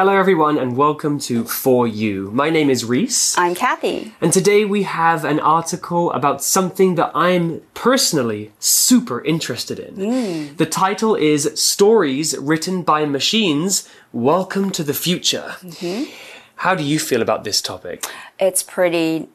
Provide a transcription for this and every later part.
Hello, everyone, and welcome to For You. My name is Reese. I'm Kathy. And today we have an article about something that I'm personally super interested in. Hmm. The title is Stories Written by Machines Welcome to the Future. Mm-hmm. How do you feel about this topic? It's pretty,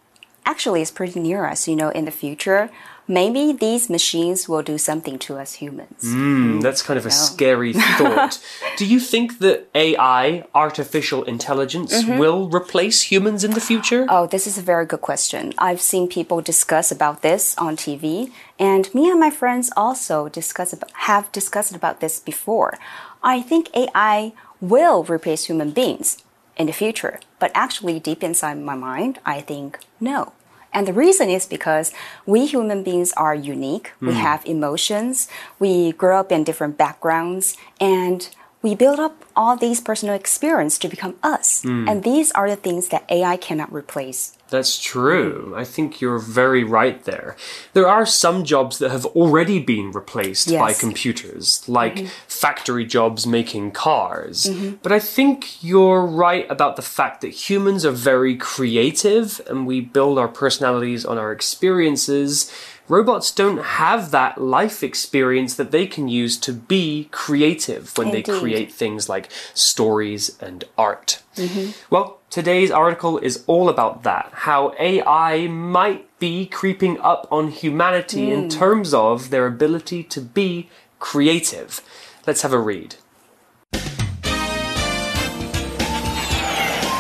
actually, it's pretty near us. You know, in the future, maybe these machines will do something to us humans. Hmm, that's kind of a scary thought. Do you think that AI, artificial intelligence, will replace humans in the future? Oh, this is a very good question. I've seen people discuss about this on TV, and me and my friends also discuss about, have discussed about this before. I think AI will replace human beings in the future, but actually, deep inside my mind, I think no. And the reason is because we human beings are unique. We hmm. have emotions. We grow up in different backgrounds and we build up all these personal experience to become us. Hmm. And these are the things that AI cannot replace. That's true. I think you're very right there. There are some jobs that have already been replaced by computers, like mm-hmm. factory jobs making cars. Mm-hmm. But I think you're right about the fact that humans are very creative and we build our personalities on our experiences. Robots don't have that life experience that they can use to be creative when they create things like stories and art. Mm-hmm. Well, today's article is all about that how AI might be creeping up on humanity in mm. terms of their ability to be creative. Let's have a read.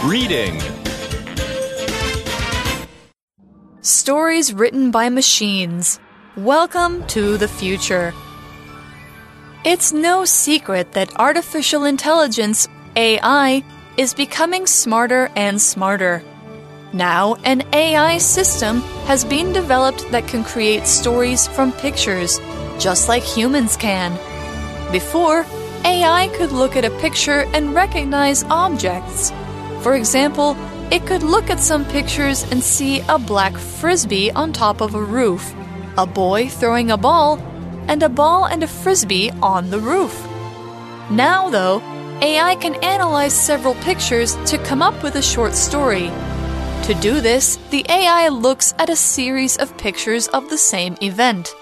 Reading. Stories written by machines. Welcome to the future. It's no secret that artificial intelligence, AI, is becoming smarter and smarter. Now, an AI system has been developed that can create stories from pictures, just like humans can. Before, AI could look at a picture and recognize objects. For example, it could look at some pictures and see a black frisbee on top of a roof, a boy throwing a ball, and a ball and a frisbee on the roof. Now, though, AI can analyze several pictures to come up with a short story. To do this, the AI looks at a series of pictures of the same event.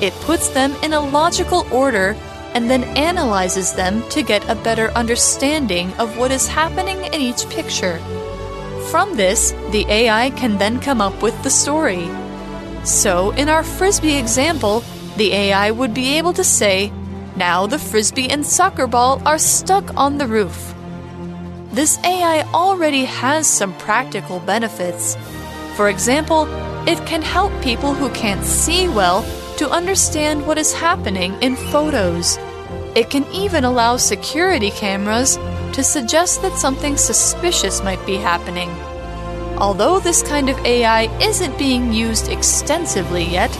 It puts them in a logical order and then analyzes them to get a better understanding of what is happening in each picture. From this, the AI can then come up with the story. So, in our frisbee example, the AI would be able to say, Now the frisbee and soccer ball are stuck on the roof. This AI already has some practical benefits. For example, it can help people who can't see well to understand what is happening in photos. It can even allow security cameras to suggest that something suspicious might be happening. Although this kind of AI isn't being used extensively yet,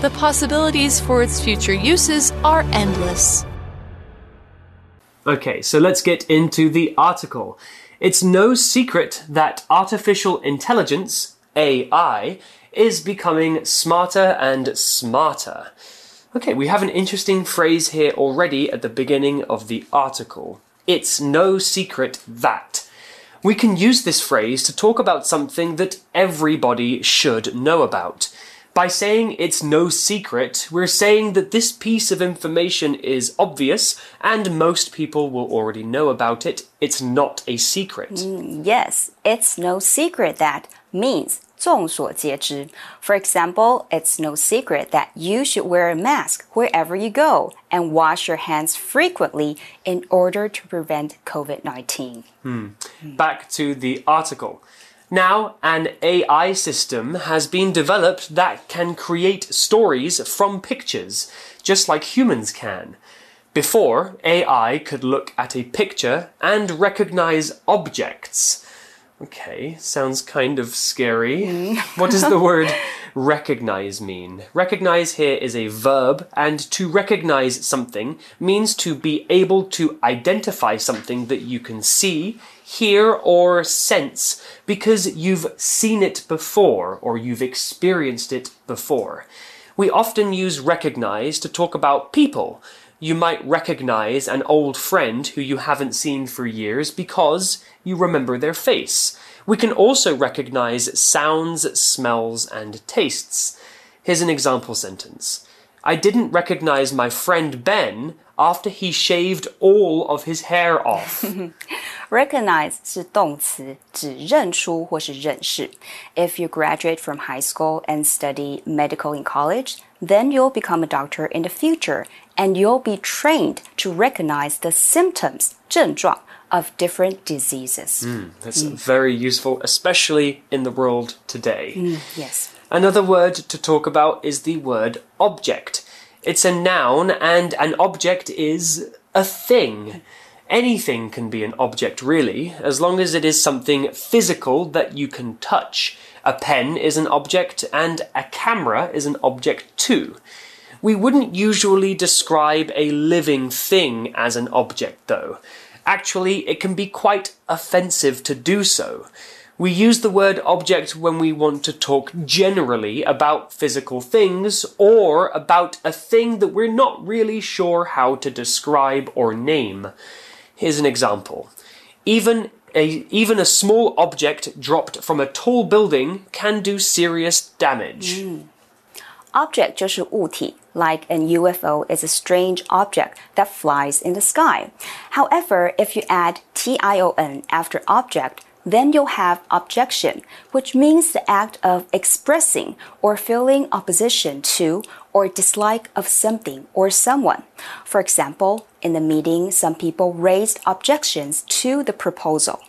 the possibilities for its future uses are endless. Okay, so let's get into the article. It's no secret that artificial intelligence, AI, is becoming smarter and smarter. Okay, we have an interesting phrase here already at the beginning of the article. It's no secret that. We can use this phrase to talk about something that everybody should know about. By saying it's no secret, we're saying that this piece of information is obvious and most people will already know about it. It's not a secret. Mm, yes, it's no secret that means 众所皆知. For example, it's no secret that you should wear a mask wherever you go and wash your hands frequently in order to prevent COVID 19. Back to the article. Now, an AI system has been developed that can create stories from pictures, just like humans can. Before, AI could look at a picture and recognize objects. Okay, sounds kind of scary. Mm. what does the word recognize mean? Recognize here is a verb, and to recognize something means to be able to identify something that you can see, hear, or sense because you've seen it before or you've experienced it before. We often use recognize to talk about people You might recognize an old friend who you haven't seen for years because you remember their face. We can also recognize sounds, smells, and tastes. Here's an example sentence. I didn't recognize my friend Ben after he shaved all of his hair off. Recognize 是动词，指认出或是认识。If you graduate from high school and study medical in college, then you'll become a doctor in the future and you'll be trained to recognize the symptoms 症状 of different diseases. Hmm, that's mm. very useful, especially in the world today. Mm, yes. Another word to talk about is the word object. It's a noun, and an object is a thing. Anything can be an object, really, as long as it is something physical that you can touch. A pen is an object, and a camera is an object too. We wouldn't usually describe a living thing as an object, though. Actually, it can be quite offensive to do so. We use the word object when we want to talk generally about physical things or about a thing that we're not really sure how to describe or name. Here's an example. Even a, even a small object dropped from a tall building can do serious damage. Object 就是物体，like an UFO is a strange object that flies in the sky. However, if you add tion after object, then you'll have objection, which means the act of expressing or feeling opposition to or dislike of something or someone. For example, in the meeting, some people raised objections to the proposal.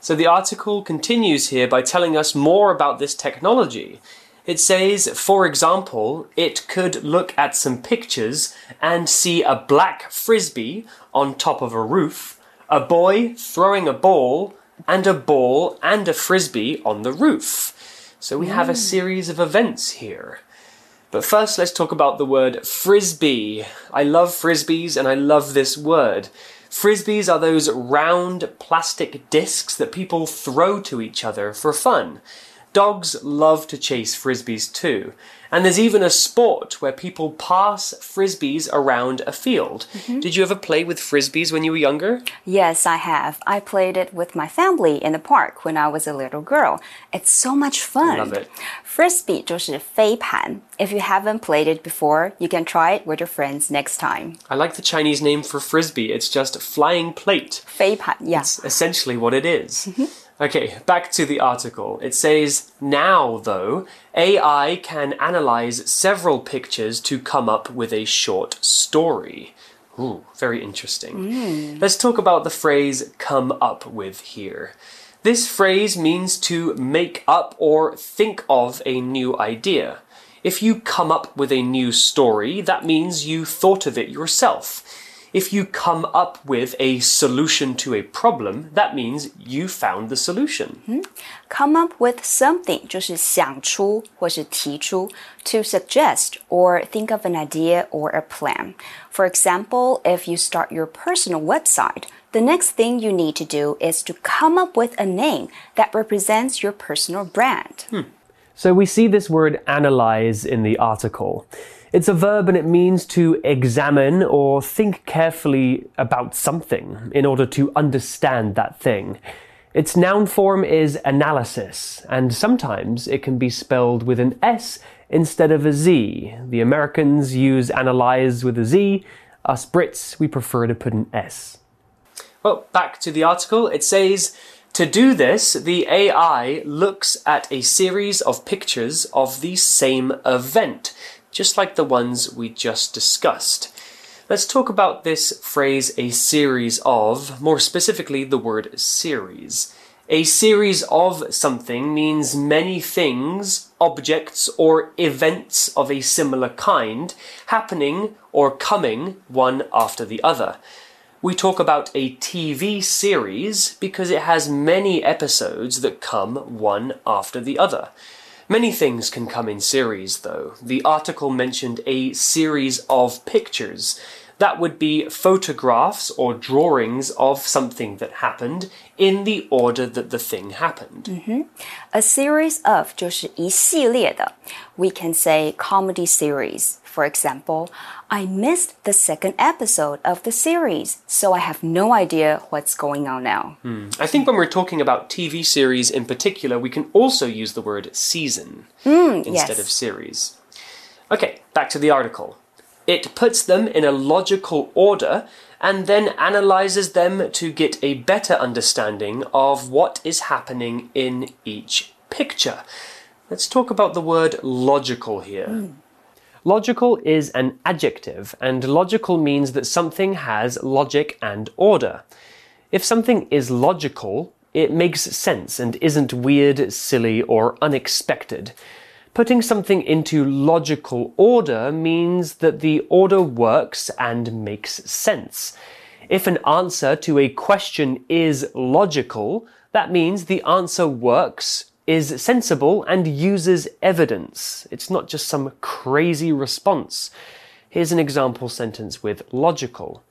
So the article continues here by telling us more about this technology. It says, for example, it could look at some pictures and see a black frisbee on top of a roof, a boy throwing a ball, and a ball and a frisbee on the roof. So we have a mm. series of events here. But first, let's talk about the word frisbee. I love frisbees and I love this word. Frisbees are those round plastic discs that people throw to each other for fun. Dogs love to chase frisbees too. And there's even a sport where people pass frisbees around a field. Did you ever play with frisbees when you were younger? Yes, I have. I played it with my family in the park when I was a little girl. It's so much fun. Love it. Frisbee 就是飞盘. If you haven't played it before, you can try it with your friends next time. I like the Chinese name for frisbee. It's just flying plate. 飞盘, yeah. It's essentially what it is. Okay, back to the article. It says, now though, AI can analyze several pictures to come up with a short story. Ooh, very interesting. Hmm. Let's talk about the phrase come up with here. This phrase means to make up or think of a new idea. If you come up with a new story, that means you thought of it yourself. If you come up with a solution to a problem, that means you found the solution. Come up with something 就是想出或是提出 to suggest or think of an idea or a plan. For example, if you start your personal website, the next thing you need to do is to come up with a name that represents your personal brand. So we see this word analyze in the article. It's a verb and it means to examine or think carefully about something in order to understand that thing. Its noun form is analysis, and sometimes it can be spelled with an S instead of a Z. The Americans use analyze with a Z. Us Brits, we prefer to put an S. Well, back to the article. It says, to do this, the AI looks at a series of pictures of the same event, just like the ones we just discussed. Let's talk about this phrase a series of, more specifically, the word series. A series of something means many things, objects, or events of a similar kind happening or coming one after the other. We talk about a TV series because it has many episodes that come one after the other. Many things can come in series, though. The article mentioned a series of pictures. That would be photographs or drawings of something that happened in the order that the thing happened. A series of 就是一系列的，we can say comedy series, For example, I missed the second episode of the series, so I have no idea what's going on now. I think when we're talking about TV series in particular, we can also use the word season Hmm, instead yes. of series. Okay, back to the article. It puts them in a logical order and then analyzes them to get a better understanding of what is happening in each picture. Let's talk about the word logical here. Logical is an adjective, and logical means that something has logic and order. If something is logical, it makes sense and isn't weird, silly, or unexpected. Putting something into logical order means that the order works and makes sense. If an answer to a question is logical, that means the answer works, is sensible, and uses evidence. It's not just some crazy response. Here's an example sentence with logical.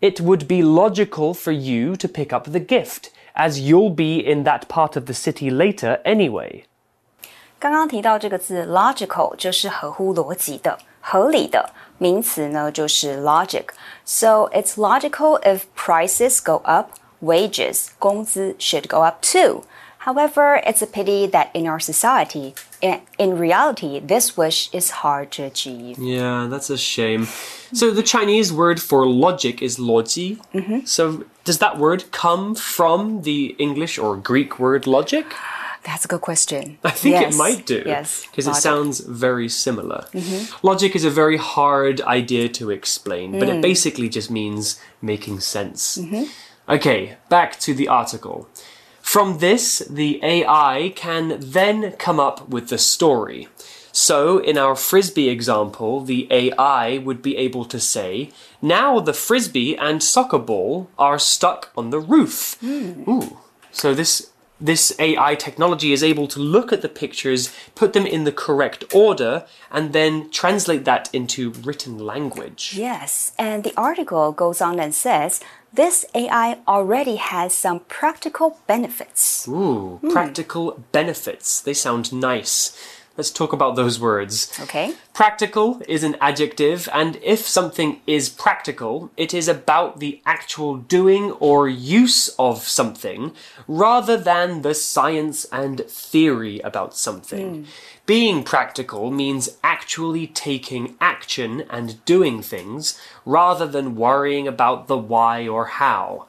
It would be logical for you to pick up the gift, as you'll be in that part of the city later anyway. 刚刚提到这个字 logical 就是合乎逻辑的、合理的，名词呢就是 logic。So it's logical if prices go up, wages 工资 should go up too. However, it's a pity that in our society, in, in reality, this wish is hard to achieve. Yeah, that's a shame. So the Chinese word for logic is 逻辑. Mm-hmm. So does that word come from the English or Greek word logic? That's a good question. I think Yes, it might do. Yes, Because it sounds very similar. Mm-hmm. Logic is a very hard idea to explain, but it mm. basically just means making sense. Mm-hmm. Okay, back to the article. From this, the AI can then come up with the story. So, in our frisbee example, the AI would be able to say, Now the frisbee and soccer ball are stuck on the roof. Hmm. Ooh. So, this this AI technology is able to look at the pictures, put them in the correct order, and then translate that into written language. Yes, and the article goes on and says this AI already has some practical benefits. Ooh, practical benefits. They sound nice. Let's talk about those words. Okay. Practical is an adjective, and if something is practical, it is about the actual doing or use of something rather than the science and theory about something. Hmm. Being practical means actually taking action and doing things rather than worrying about the why or how.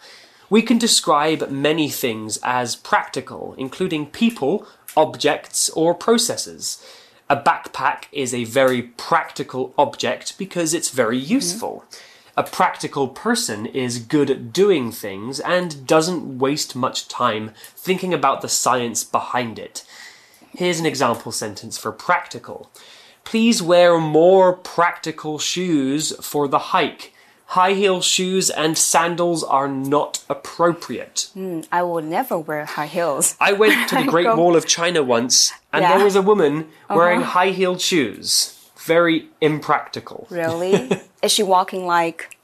We can describe many things as practical, including people, objects, or processes. A backpack is a very practical object because it's very mm-hmm. useful. A practical person is good at doing things and doesn't waste much time thinking about the science behind it. Here's an example sentence for practical. Please wear more practical shoes for the hike. High heel shoes and sandals are not appropriate. Hmm, I will never wear high heels. I went to the Great Wall of China once, and Yeah. there was a woman uh-huh. wearing high heeled shoes. Very impractical. Really? Is she walking like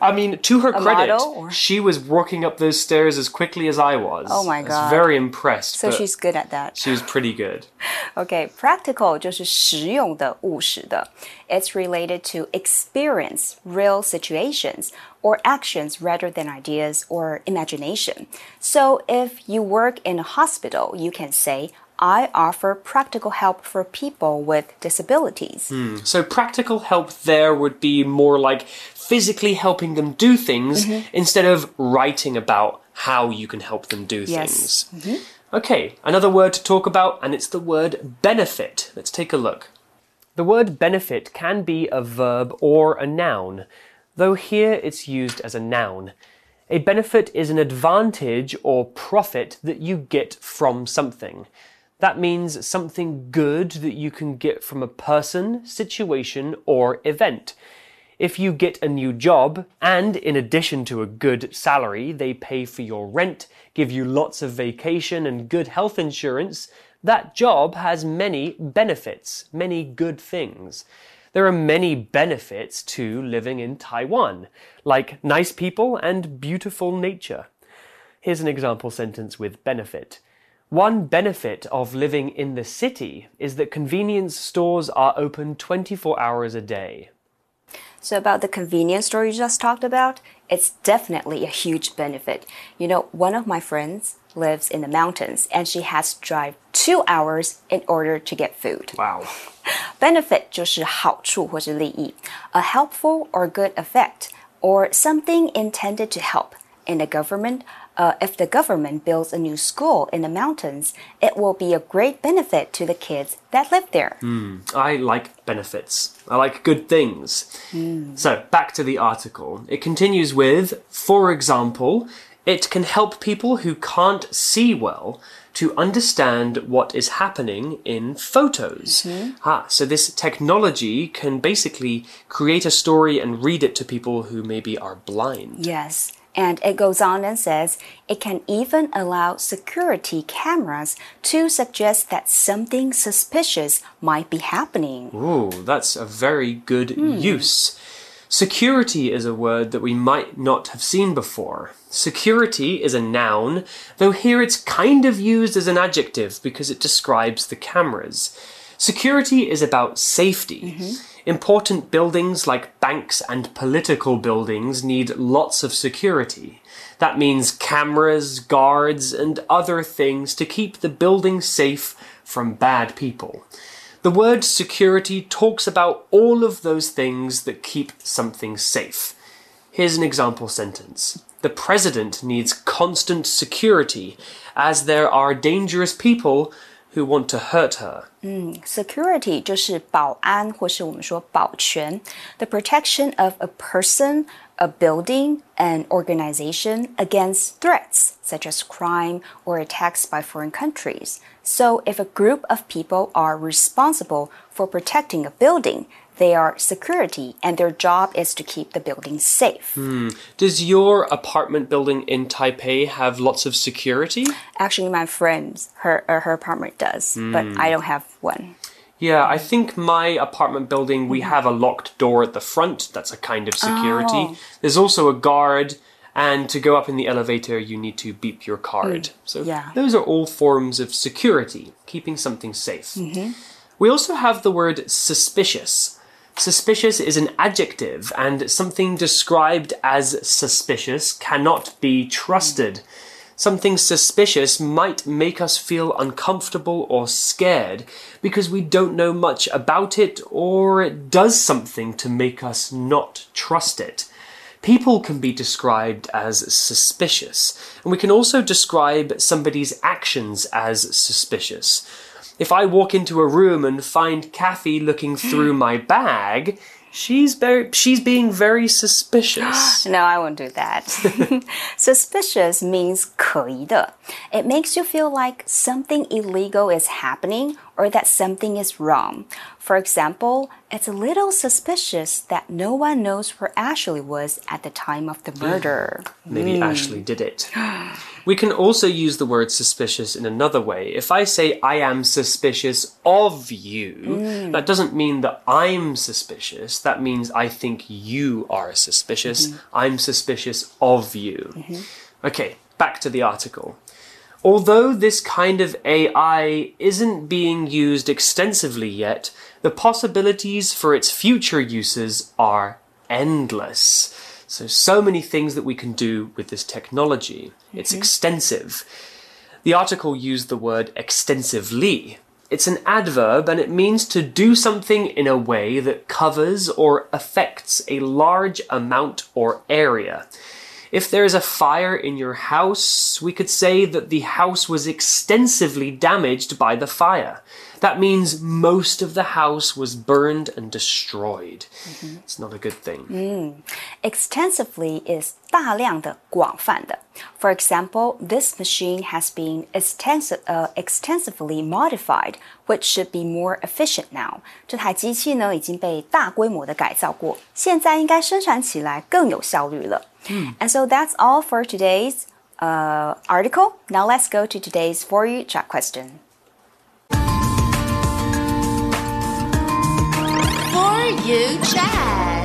I mean, to her credit, model, or- she was walking up those stairs as quickly as I was. Oh my I was God. very impressed. so but she's good at that? she was pretty good. Okay, practical 就是实用的、务实的。It's related to experience, real situations, or actions rather than ideas or imagination. So if you work in a hospital, you can say, I offer practical help for people with disabilities. So practical help there would be more like physically helping them do things Mm-hmm. instead of writing about how you can help them do Yes. Mm-hmm. things. Okay, another word to talk about, and it's the word benefit. Let's take a look. The word benefit can be a verb or a noun, though here it's used as a noun. A benefit is an advantage or profit that you get from something. That means something good that you can get from a person, situation, or event. If you get a new job, and in addition to a good salary, they pay for your rent, give you lots of vacation and good health insurance, that job has many benefits, many good things. There are many benefits to living in Taiwan, like nice people and beautiful nature. Here's an example sentence with benefit. One benefit of living in the city is that convenience stores are open 24 hours a day. So, about the convenience store you just talked about, it's definitely a huge benefit. You know, one of my friends lives in the mountains and she has to drive two hours in order to get food. Wow. Benefit 就是好处或是利益，a helpful or good effect or something intended to help. In the government, uh, if the government builds a new school in the mountains, it will be a great benefit to the kids that live there. I like benefits. I like good things. So, back to the article. It continues with, for example, it can help people who can't see well to understand what is happening in photos. Ah, so this technology can basically create a story and read it to people who maybe are blind. Yes. And it goes on and says it can even allow security cameras to suggest that something suspicious might be happening. Ooh, that's a very good hmm. use. Security is a word that we might not have seen before. Security is a noun, though here it's kind of used as an adjective because it describes the cameras. Security is about safety. Mm-hmm. Important buildings like banks and political buildings need lots of security. That means cameras, guards, and other things to keep the building safe from bad people. The word security talks about all of those things that keep something safe. Here's an example sentence. The president needs constant security as there are dangerous people who want to hurt her. Security 就是保安，或是我们说保全，the protection of a person, a building, an organization against threats such as crime or attacks by foreign countries. So, if a group of people are responsible for protecting a building, they are security, and their job is to keep the building safe. Hmm. Does your apartment building in Taipei have lots of security? Actually, my friend's her uh, her apartment does, but hmm. I don't have one. Yeah, I think my apartment building, we have a locked door at the front. That's a kind of security. Oh. There's also a guard, and to go up in the elevator, you need to beep your card. Hmm. So, yeah. those are all forms of security, keeping something safe. Mm-hmm. We also have the word suspicious. Suspicious is an adjective, and something described as suspicious cannot be trusted. Something suspicious might make us feel uncomfortable or scared because we don't know much about it or it does something to make us not trust it. People can be described as suspicious, and we can also describe somebody's actions as suspicious. If I walk into a room and find Kathy looking through my bag, she's very she's being very suspicious. No, I won't do that. Suspicious means 可疑的. It makes you feel like something illegal is happening or that something is wrong. For example, it's a little suspicious that no one knows where Ashley was at the time of the murder. Maybe Ashley did it. We can also use the word suspicious in another way. If I say I am suspicious of you, mm. that doesn't mean that I'm suspicious. That means I think you are suspicious. Mm-hmm. I'm suspicious of you. Mm-hmm. Okay, back to the article. Although this kind of AI isn't being used extensively yet, the possibilities for its future uses are endless. So, so many things that we can do with this technology. It's mm-hmm. extensive. The article used the word extensively. It's an adverb and it means to do something in a way that covers or affects a large amount or area. If there is a fire in your house, we could say that the house was extensively damaged by the fire. That means most of the house was burned and destroyed. Mm-hmm. It's not a good thing. Mm. Extensively is 大量的、广泛的. For example, this machine has been extensive, uh, extensively modified, which should be more efficient now. 这台机器呢已经被大规模的改造过，现在应该生产起来更有效率了。And so that's all for today's uh, article. Now let's go to today's for you chat question. For you chat.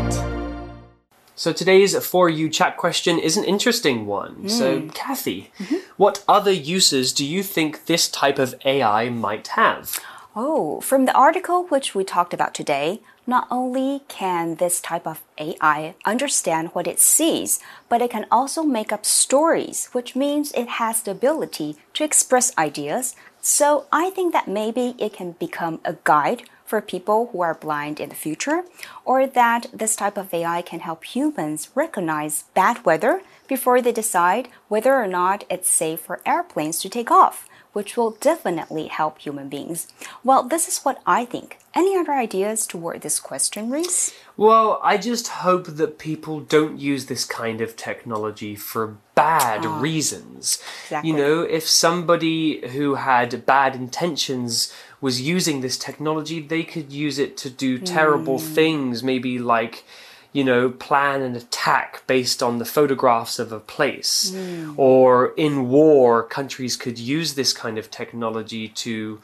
So today's For You chat question is an interesting one. So, hmm. Kathy, mm-hmm. what other uses do you think this type of AI might have? Oh, from the article which we talked about today, not only can this type of AI understand what it sees, but it can also make up stories, which means it has the ability to express ideas. So I think that maybe it can become a guide for people who are blind in the future, or that this type of AI can help humans recognize bad weather before they decide whether or not it's safe for airplanes to take off which will definitely help human beings. Well, this is what I think. Any other ideas toward this question, Reese? Well, I just hope that people don't use this kind of technology for bad ah, reasons. Exactly. You know, if somebody who had bad intentions was using this technology, they could use it to do hmm. terrible things, maybe like you know, plan an attack based on the photographs of a place. Hmm. Or in war, countries could use this kind of technology to,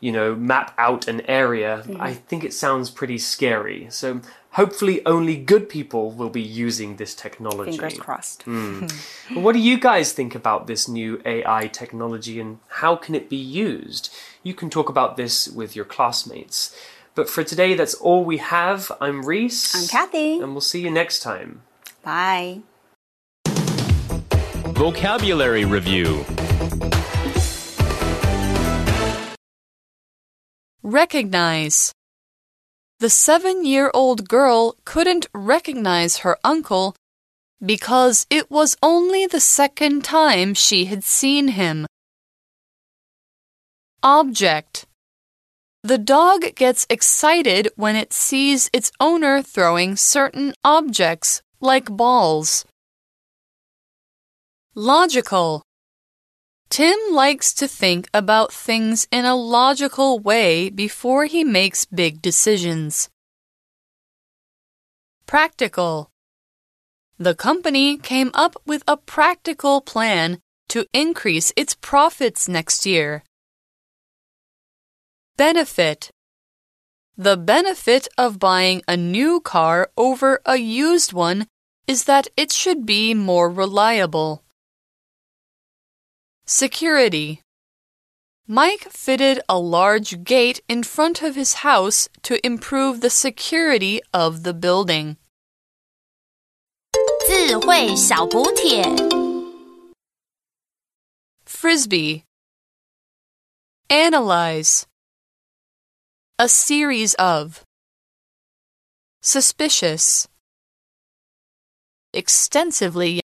you know, map out an area. Hmm. I think it sounds pretty scary. So hopefully only good people will be using this technology. Fingers crossed. What do you guys think about this new AI technology and how can it be used? You can talk about this with your classmates. But for today, that's all we have. I'm Reese. I'm Kathy. And we'll see you next time. Bye. Vocabulary Review Recognize. The seven year old girl couldn't recognize her uncle because it was only the second time she had seen him. Object. The dog gets excited when it sees its owner throwing certain objects, like balls. Logical. Tim likes to think about things in a logical way before he makes big decisions. Practical. The company came up with a practical plan to increase its profits next year. Benefit. The benefit of buying a new car over a used one is that it should be more reliable. Security. Mike fitted a large gate in front of his house to improve the security of the building. 智慧小补帖。 Frisbee. Analyze. A series of. Suspicious. Extensively